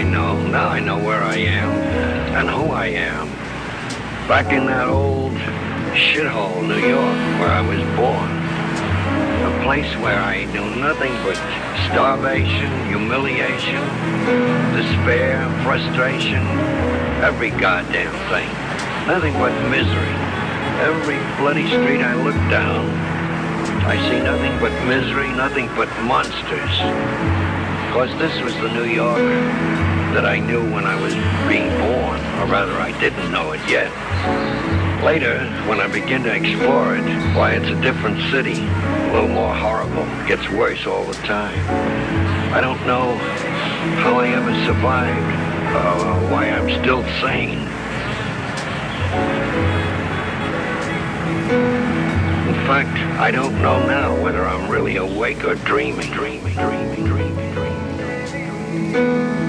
I know. Now I know where I am and who I am. Back in that old shithole, New York, where I was born. A place where I knew nothing but starvation, humiliation, despair, frustration, every goddamn thing. Nothing but misery. Every bloody street I look down, I see nothing but misery, nothing but monsters. Because this was the New York that I knew when I was being born, or rather I didn't know it yet. Later, when I begin to explore it, why it's a different city, a little more horrible, gets worse all the time. I don't know how I ever survived, uh, why I'm still sane. In fact, I don't know now whether I'm really awake or dreaming, dreaming, dreaming, dreaming, dreaming, dreaming.